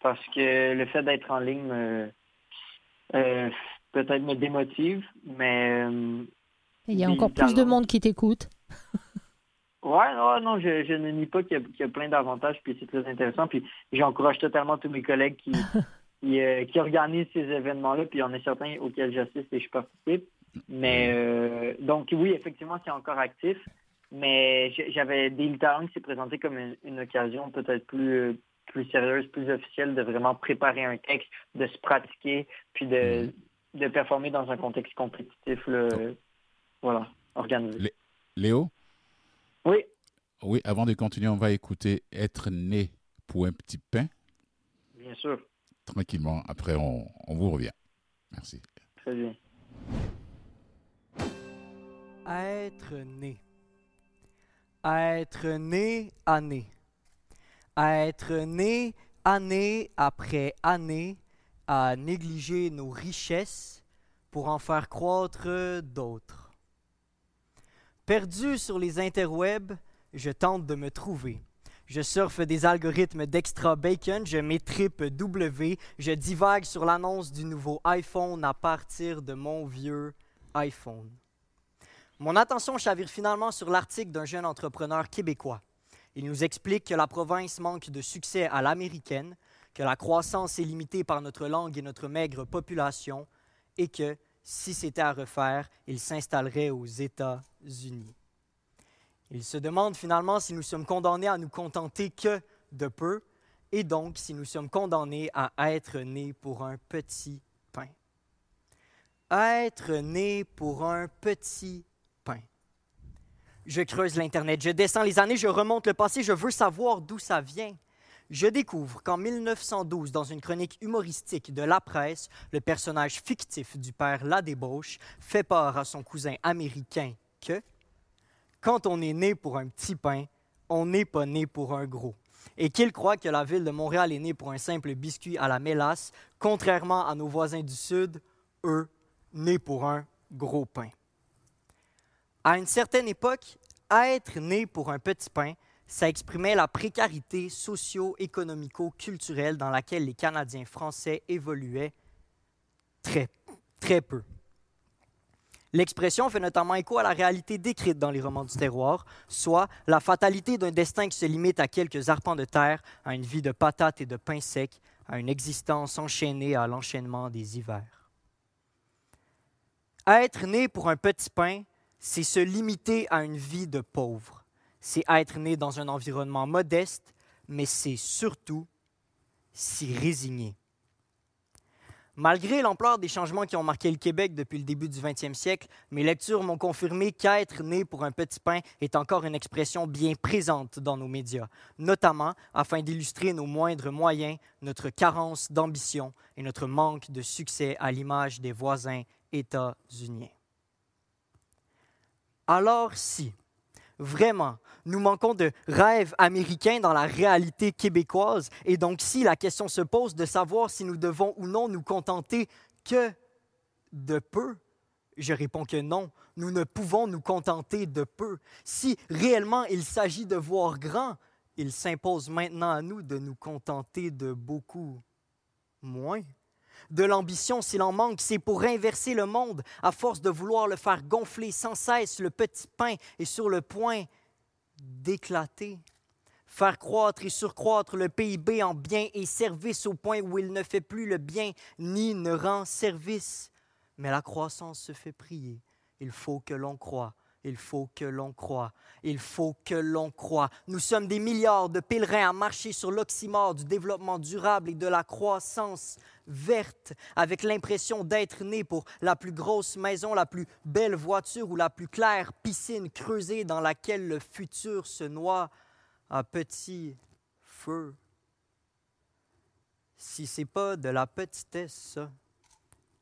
parce que le fait d'être en ligne peut-être me démotive, mais il y a encore plus de monde qui t'écoute. Ouais, non, non, je, ne nie pas qu'il y, a plein d'avantages, puis c'est très intéressant. Puis j'encourage totalement tous mes collègues qui, euh, qui, organisent ces événements-là, puis il y en a certains auxquels j'assiste et je participe. Mais euh, donc oui, effectivement, c'est encore actif. Mais j'avais des talents qui s'est présenté comme une, occasion peut-être plus plus sérieuse, plus officielle de vraiment préparer un texte, de se pratiquer, puis de, de performer dans un contexte compétitif. Là, voilà, organisé. Léo? Oui. Oui, avant de continuer, on va écouter Être né pour un petit pain. Bien sûr. Tranquillement, après on, on vous revient. Merci. Très bien. Être né. Être né année. Être né année après année à négliger nos richesses pour en faire croître d'autres Perdu sur les interwebs, je tente de me trouver. Je surfe des algorithmes d'extra bacon, je m'étripe W, je divague sur l'annonce du nouveau iPhone à partir de mon vieux iPhone. Mon attention chavire finalement sur l'article d'un jeune entrepreneur québécois. Il nous explique que la province manque de succès à l'américaine, que la croissance est limitée par notre langue et notre maigre population, et que, si c'était à refaire, il s'installerait aux États-Unis. Il se demande finalement si nous sommes condamnés à nous contenter que de peu, et donc si nous sommes condamnés à être nés pour un petit pain. Être né pour un petit pain. Je creuse l'Internet, je descends les années, je remonte le passé, je veux savoir d'où ça vient. Je découvre qu'en 1912, dans une chronique humoristique de la presse, le personnage fictif du père Ladébauche fait part à son cousin américain que quand on est né pour un petit pain, on n'est pas né pour un gros. Et qu'il croit que la ville de Montréal est née pour un simple biscuit à la mélasse, contrairement à nos voisins du Sud, eux, nés pour un gros pain. À une certaine époque, être né pour un petit pain, ça exprimait la précarité socio-économico-culturelle dans laquelle les Canadiens français évoluaient très, très peu. L'expression fait notamment écho à la réalité décrite dans les romans du terroir, soit la fatalité d'un destin qui se limite à quelques arpents de terre, à une vie de patates et de pain sec, à une existence enchaînée à l'enchaînement des hivers. Être né pour un petit pain, c'est se limiter à une vie de pauvre c'est être né dans un environnement modeste, mais c'est surtout s'y résigner. Malgré l'ampleur des changements qui ont marqué le Québec depuis le début du 20e siècle, mes lectures m'ont confirmé qu'être né pour un petit pain est encore une expression bien présente dans nos médias, notamment afin d'illustrer nos moindres moyens, notre carence d'ambition et notre manque de succès à l'image des voisins états-uniens. Alors si, vraiment, nous manquons de rêves américains dans la réalité québécoise. Et donc, si la question se pose de savoir si nous devons ou non nous contenter que de peu, je réponds que non, nous ne pouvons nous contenter de peu. Si réellement il s'agit de voir grand, il s'impose maintenant à nous de nous contenter de beaucoup moins. De l'ambition, s'il en manque, c'est pour inverser le monde, à force de vouloir le faire gonfler sans cesse, le petit pain est sur le point d'éclater, faire croître et surcroître le PIB en biens et services au point où il ne fait plus le bien ni ne rend service. Mais la croissance se fait prier. Il faut que l'on croie. Il faut que l'on croie. Il faut que l'on croie. Nous sommes des milliards de pèlerins à marcher sur l'oxymore du développement durable et de la croissance verte, avec l'impression d'être né pour la plus grosse maison, la plus belle voiture ou la plus claire piscine creusée dans laquelle le futur se noie à petit feu. Si c'est pas de la petitesse,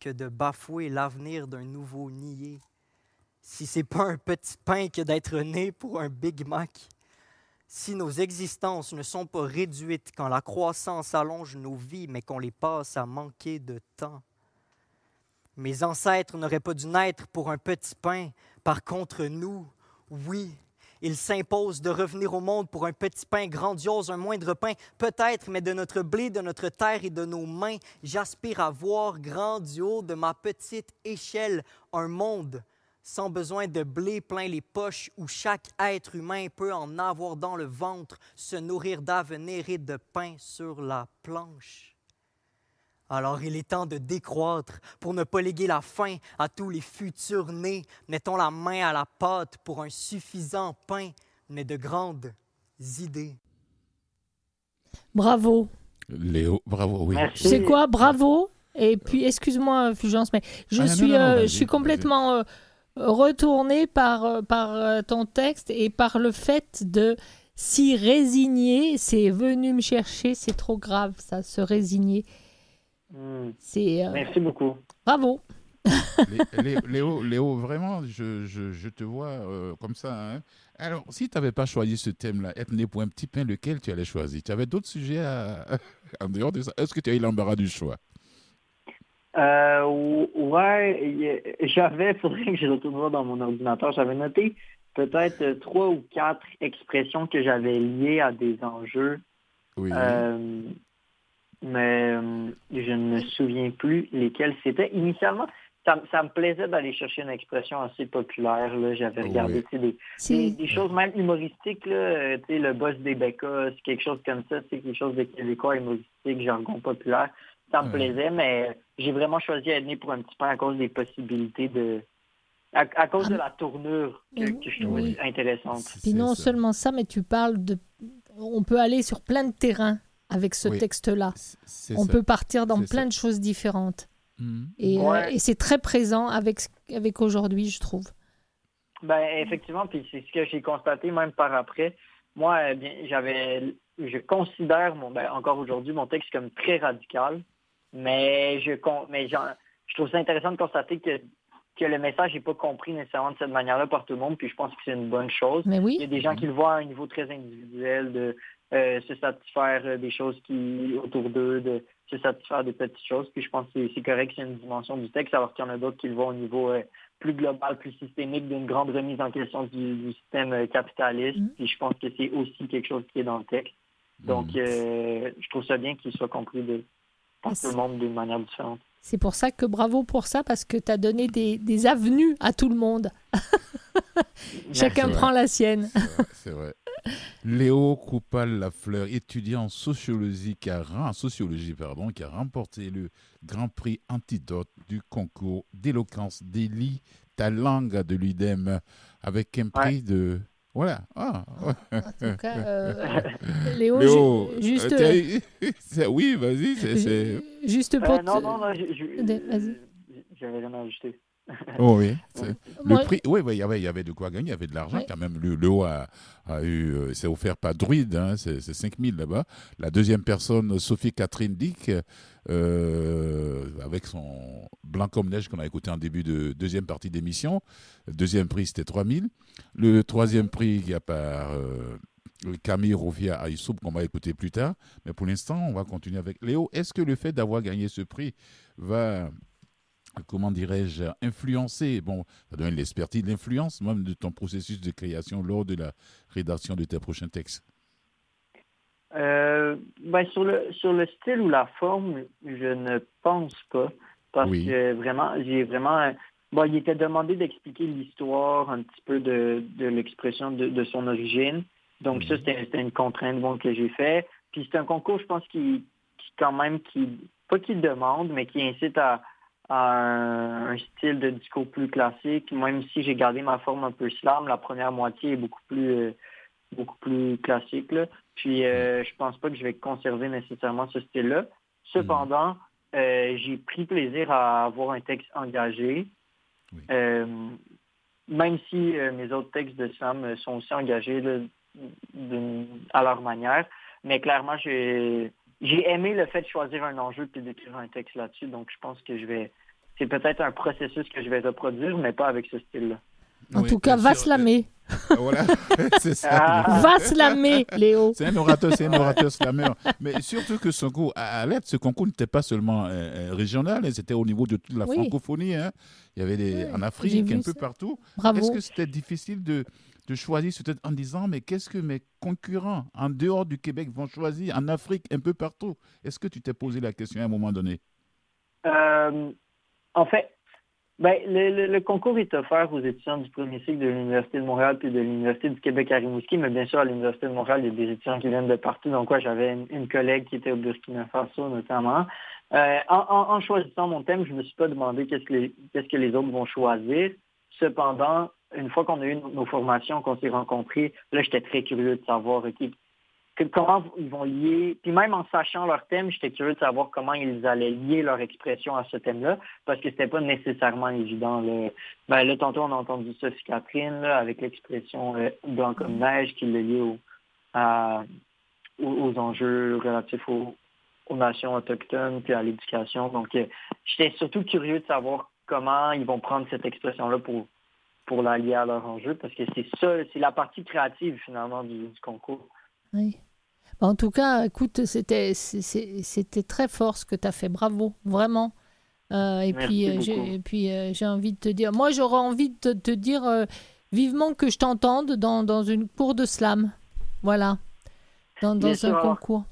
que de bafouer l'avenir d'un nouveau niais, si c'est pas un petit pain que d'être né pour un Big Mac, si nos existences ne sont pas réduites quand la croissance allonge nos vies, mais qu'on les passe à manquer de temps. Mes ancêtres n'auraient pas dû naître pour un petit pain. Par contre, nous, oui, il s'impose de revenir au monde pour un petit pain grandiose, un moindre pain, peut-être, mais de notre blé, de notre terre et de nos mains, j'aspire à voir grandiose de ma petite échelle un monde sans besoin de blé plein les poches, où chaque être humain peut en avoir dans le ventre, se nourrir d'avenir et de pain sur la planche. Alors il est temps de décroître pour ne pas léguer la faim à tous les futurs nés. Mettons la main à la pâte pour un suffisant pain, mais de grandes idées. Bravo. Léo, bravo, oui. C'est quoi, bravo? Et puis, excuse-moi, Fulgence, mais je ah, suis, euh, je suis complètement... Retourné par, euh, par euh, ton texte et par le fait de s'y résigner. C'est venu me chercher, c'est trop grave, ça, se résigner. Hmm. C'est, euh, Merci beaucoup. Bravo. Léo, Léo, vraiment, je, je, je te vois comme ça. Hein. Alors, si tu n'avais pas choisi ce thème-là, être né pour un petit pain, lequel tu allais choisir? Tu avais d'autres sujets en dehors de ça? Est-ce que tu as eu l'embarras du choix? Euh, ouais, j'avais, faudrait que je retourne voir dans mon ordinateur, j'avais noté peut-être trois ou quatre expressions que j'avais liées à des enjeux. Oui. mais je ne me souviens plus lesquels c'était. Initialement, ça, me plaisait d'aller chercher une expression assez populaire. J'avais regardé des, des, choses même humoristiques. Là, euh, le boss des Becas, quelque chose comme ça, c'est quelque chose de québécois humoristique, jargon populaire. Ça me plaisait, mais j'ai vraiment choisi Edney pour un petit peu à cause des possibilités de. À, cause de la tournure que, je trouve intéressante. Puis non seulement ça, mais tu parles de. On peut aller sur plein de terrains avec ce texte-là. On peut partir dans plein de choses différentes. Mm. Euh, et, c'est très présent avec, avec aujourd'hui, je trouve. Ben, effectivement, puis c'est ce que j'ai constaté même par après. Moi, eh bien, j'avais, je considère mon, ben, encore aujourd'hui mon texte comme très radical, mais je, mais je trouve ça intéressant de constater que, que le message n'est pas compris nécessairement de cette manière-là par tout le monde, puis je pense que c'est une bonne chose. Mais oui. Il y a des gens qui le voient à un niveau très individuel, de euh, se satisfaire des choses qui autour d'eux, de se satisfaire des petites choses. Puis je pense que c'est correct, c'est une dimension du texte, alors qu'il y en a d'autres qui le voient au niveau euh, plus global, plus systémique, d'une grande remise en question du, système euh, capitaliste. Mm-hmm. Puis je pense que c'est aussi quelque chose qui est dans le texte. Donc, mm-hmm. euh, je trouve ça bien qu'il soit compris de, par tout le monde d'une manière différente. C'est pour ça que bravo pour ça, parce que tu as donné des, des, avenues à tout le monde. Chacun prend la sienne. C'est vrai. Léo Coupal-Lafleur, étudiant en sociologie, qui a, sociologie pardon, qui a remporté le Grand Prix Antidote du concours d'éloquence d'Élie ta langue de l'UDEM avec un prix de voilà. Ah, En tout cas, euh, Léo, juste. Euh, oui, vas-y. Juste euh, pour. non, non, non, j'avais rien ajouté. Oh oui. Le prix, oui, il y avait, il y avait de quoi gagner, il y avait de l'argent quand même. Le, le haut a, a eu, euh, c'est offert par Druide, hein, c'est 5000 là-bas. La deuxième personne, Sophie Catherine Dick, euh, avec son Blanc comme neige qu'on a écouté en début de deuxième partie d'émission. Le deuxième prix, c'était 3000. Le troisième prix, il y a par euh, Camille Rovia à qu'on va écouter plus tard. Mais pour l'instant, on va continuer avec Léo. Est-ce que le fait d'avoir gagné ce prix va comment dirais-je, influencer, bon, ça donne l'expertise, l'influence même de ton processus de création lors de la rédaction de tes prochains textes euh, ben, sur, le, sur le style ou la forme, je ne pense pas. Parce que vraiment, j'ai vraiment. Bon, il était demandé d'expliquer l'histoire un petit peu de, de l'expression de, son origine. Donc, ça, c'était une contrainte bon, que j'ai fait. Puis c'est un concours, je pense, qui, qui quand même, qui, pas qui demande, mais qui incite à, un, style de discours plus classique, même si j'ai gardé ma forme un peu slam, la première moitié est beaucoup plus euh, beaucoup plus classique. Puis euh, je pense pas que je vais conserver nécessairement ce style-là. Cependant, euh, j'ai pris plaisir à avoir un texte engagé. même si mes autres textes de Sam sont aussi engagés à leur manière. Mais clairement, j'ai j'ai aimé le fait de choisir un enjeu puis d'écrire un texte là-dessus. Donc, je pense que je vais. C'est peut-être un processus que je vais reproduire, mais pas avec ce style-là. En tout cas, va slammer. Voilà, c'est ça. Ah. Va slammer, Léo. C'est un orateur, c'est un orateur slammer. Mais surtout que ce concours, à l'aide, ce concours n'était pas seulement euh, euh, régional, hein, c'était au niveau de toute la francophonie. Hein. Il y avait des, en Afrique, un peu partout. Est-ce que c'était difficile de, de choisir peut-être en disant mais qu'est-ce que mes concurrents en dehors du Québec vont choisir en Afrique un peu partout? Est-ce que tu t'es posé la question à un moment donné? Euh, En fait, ben, le, concours est offert aux étudiants du premier cycle de l'Université de Montréal puis de l'Université du Québec à Rimouski, mais bien sûr, à l'Université de Montréal, il y a des étudiants qui viennent de partout. Donc, quoi, j'avais une, collègue qui était au Burkina Faso, notamment. Euh, en, choisissant mon thème, je ne me suis pas demandé qu'est-ce que qu'est-ce que les autres vont choisir. Cependant, une fois qu'on a eu nos formations, qu'on s'est rencontrés, là, j'étais très curieux de savoir comment ils vont lier. Puis même en sachant leur thème, j'étais curieux de savoir comment ils allaient lier leur expression à ce thème-là, parce que c'était pas nécessairement évident. Là. Ben, là, tantôt, on a entendu Sophie Catherine avec l'expression euh, blanc comme neige qui le lié aux, enjeux relatifs aux, nations autochtones puis à l'éducation. Donc, euh, j'étais surtout curieux de savoir comment ils vont prendre cette expression-là pour pour l'allier à leur enjeu, parce que c'est ça, c'est la partie créative finalement du, concours. Oui. En tout cas, écoute, c'était c'était très fort ce que tu as fait. Bravo, vraiment. Euh, et, puis, euh, et, puis, j'ai envie de te dire, moi j'aurais envie de te, dire, euh, vivement que je t'entende dans, dans, une cour de slam. Voilà. Dans, dans un concours.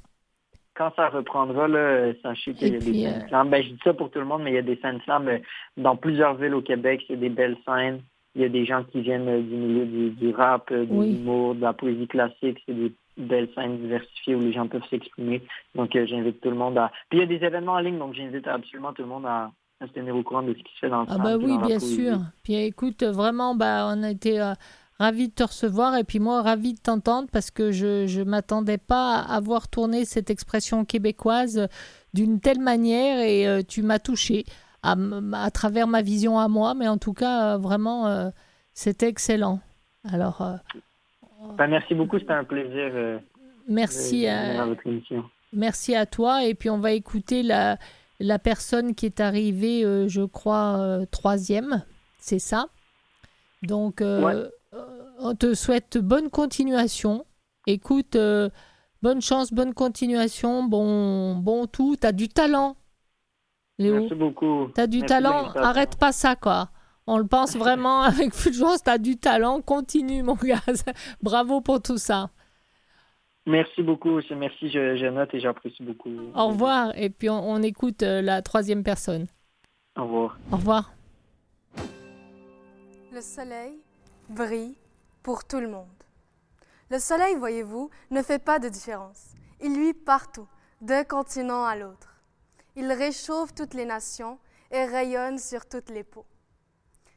Quand ça reprendra, là, sachez qu'il y a des scènes slam. Ben, je dis ça pour tout le monde, mais il y a des scènes slam dans plusieurs villes au Québec. C'est des belles scènes. Il y a des gens qui viennent du milieu du, rap, de l'humour, de la poésie classique. C'est des belles scènes diversifiées où les gens peuvent s'exprimer. Donc, euh, j'invite tout le monde à... Puis, il y a des événements en ligne, donc j'invite absolument tout le monde à, se tenir au courant de ce qui se fait dans le Ah bah oui, bien sûr. Puis, écoute, vraiment, bah, on a été... Euh, ravis de te recevoir et puis moi ravi de t'entendre parce que je ne m'attendais pas à avoir tourné cette expression québécoise d'une telle manière et euh, tu m'as touché à, à, travers ma vision à moi mais en tout cas vraiment c'était excellent. Alors ben, merci beaucoup, c'était un plaisir. Euh, merci à, votre. Merci à toi. Et puis on va écouter la, la personne qui est arrivée, euh, je crois, euh, troisième. C'est ça? Donc, on te souhaite bonne continuation. Écoute, bonne chance, bonne continuation, bon, bon tout. Tu as du talent. Léo. Merci beaucoup. Tu as du talent. Arrête pas ça, quoi. On le pense vraiment avec Fulgence, tu as du talent. Continue, mon gars. Bravo pour tout ça. Merci beaucoup. Merci, je, note et j'apprécie beaucoup. Au revoir. Et puis, on, écoute euh, la troisième personne. Au revoir. Au revoir. Le soleil brille pour tout le monde. Le soleil, voyez-vous, ne fait pas de différence. Il luit partout, d'un continent à l'autre. Il réchauffe toutes les nations et rayonne sur toutes les peaux.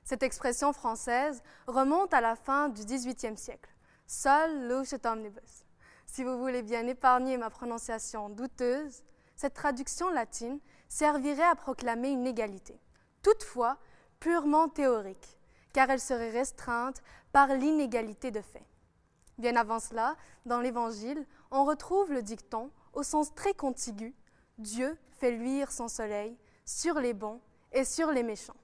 Cette expression française remonte à la fin du XVIIIe siècle. Sol luce omnibus. Si vous voulez bien épargner ma prononciation douteuse, cette traduction latine servirait à proclamer une égalité, toutefois purement théorique, car elle serait restreinte par l'inégalité de fait. Bien avant cela, dans l'Évangile, on retrouve le dicton au sens très contigu Dieu fait luire son soleil sur les bons et sur les méchants.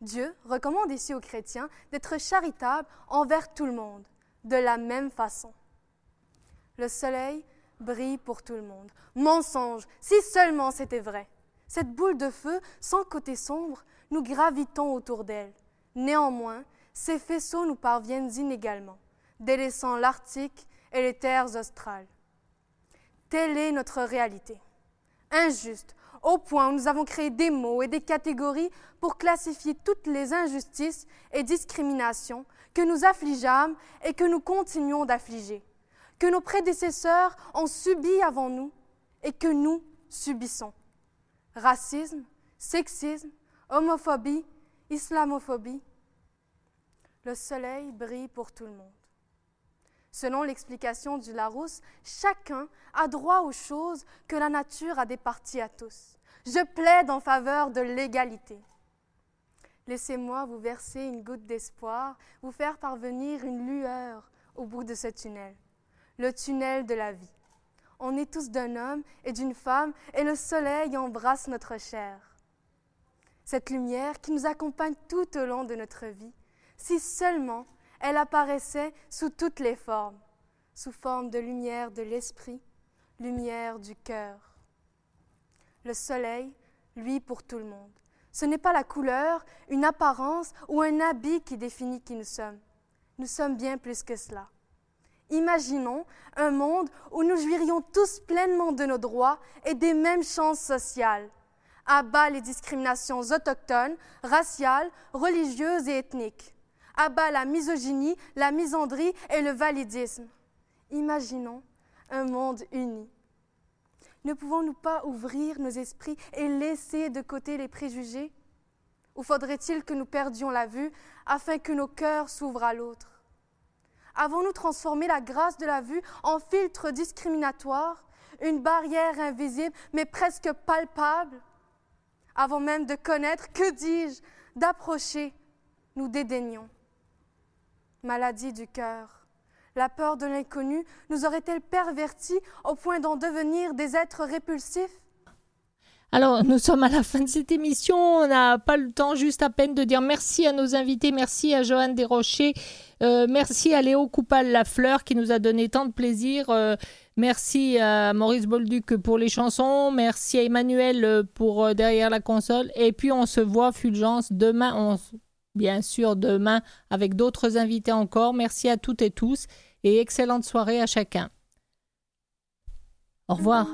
Dieu recommande ici aux chrétiens d'être charitables envers tout le monde, de la même façon. Le soleil brille pour tout le monde. Mensonge, si seulement c'était vrai. Cette boule de feu, sans côté sombre, nous gravitons autour d'elle. Néanmoins, ces faisceaux nous parviennent inégalement, délaissant l'Arctique et les terres australes. Telle est notre réalité. Injuste, au point où nous avons créé des mots et des catégories pour classifier toutes les injustices et discriminations que nous affligeâmes et que nous continuons d'affliger, que nos prédécesseurs ont subi avant nous et que nous subissons. Racisme, sexisme, homophobie, islamophobie. Le soleil brille pour tout le monde. Selon l'explication du Larousse, chacun a droit aux choses que la nature a départies à tous. Je plaide en faveur de l'égalité. Laissez-moi vous verser une goutte d'espoir, vous faire parvenir une lueur au bout de ce tunnel, le tunnel de la vie. On est tous d'un homme et d'une femme et le soleil embrasse notre chair. Cette lumière qui nous accompagne tout au long de notre vie, si seulement elle apparaissait sous toutes les formes, sous forme de lumière de l'esprit, lumière du cœur. Le soleil, lui, pour tout le monde. Ce n'est pas la couleur, une apparence ou un habit qui définit qui nous sommes. Nous sommes bien plus que cela. Imaginons un monde où nous jouirions tous pleinement de nos droits et des mêmes chances sociales. À bas les discriminations autochtones, raciales, religieuses et ethniques abat la misogynie, la misandrie et le validisme. Imaginons un monde uni. Ne pouvons-nous pas ouvrir nos esprits et laisser de côté les préjugés? Ou faudrait-il que nous perdions la vue afin que nos cœurs s'ouvrent à l'autre? Avons-nous transformé la grâce de la vue en filtre discriminatoire, une barrière invisible mais presque palpable? Avant même de connaître, que dis-je, d'approcher, nous dédaignons maladie du cœur. La peur de l'inconnu nous aurait-elle pervertis au point d'en devenir des êtres répulsifs? Alors, nous sommes à la fin de cette émission. On n'a pas le temps, juste à peine, de dire merci à nos invités. Merci à Joanne Desrochers. Euh, merci à Léo Coupal-Lafleur qui nous a donné tant de plaisir. Euh, merci à Maurice Bolduc pour les chansons. Merci à Emmanuel pour euh, derrière la console. Et puis, on se voit, Fulgence, demain. Bien sûr demain avec d'autres invités encore. Merci à toutes et tous et excellente soirée à chacun. Au revoir.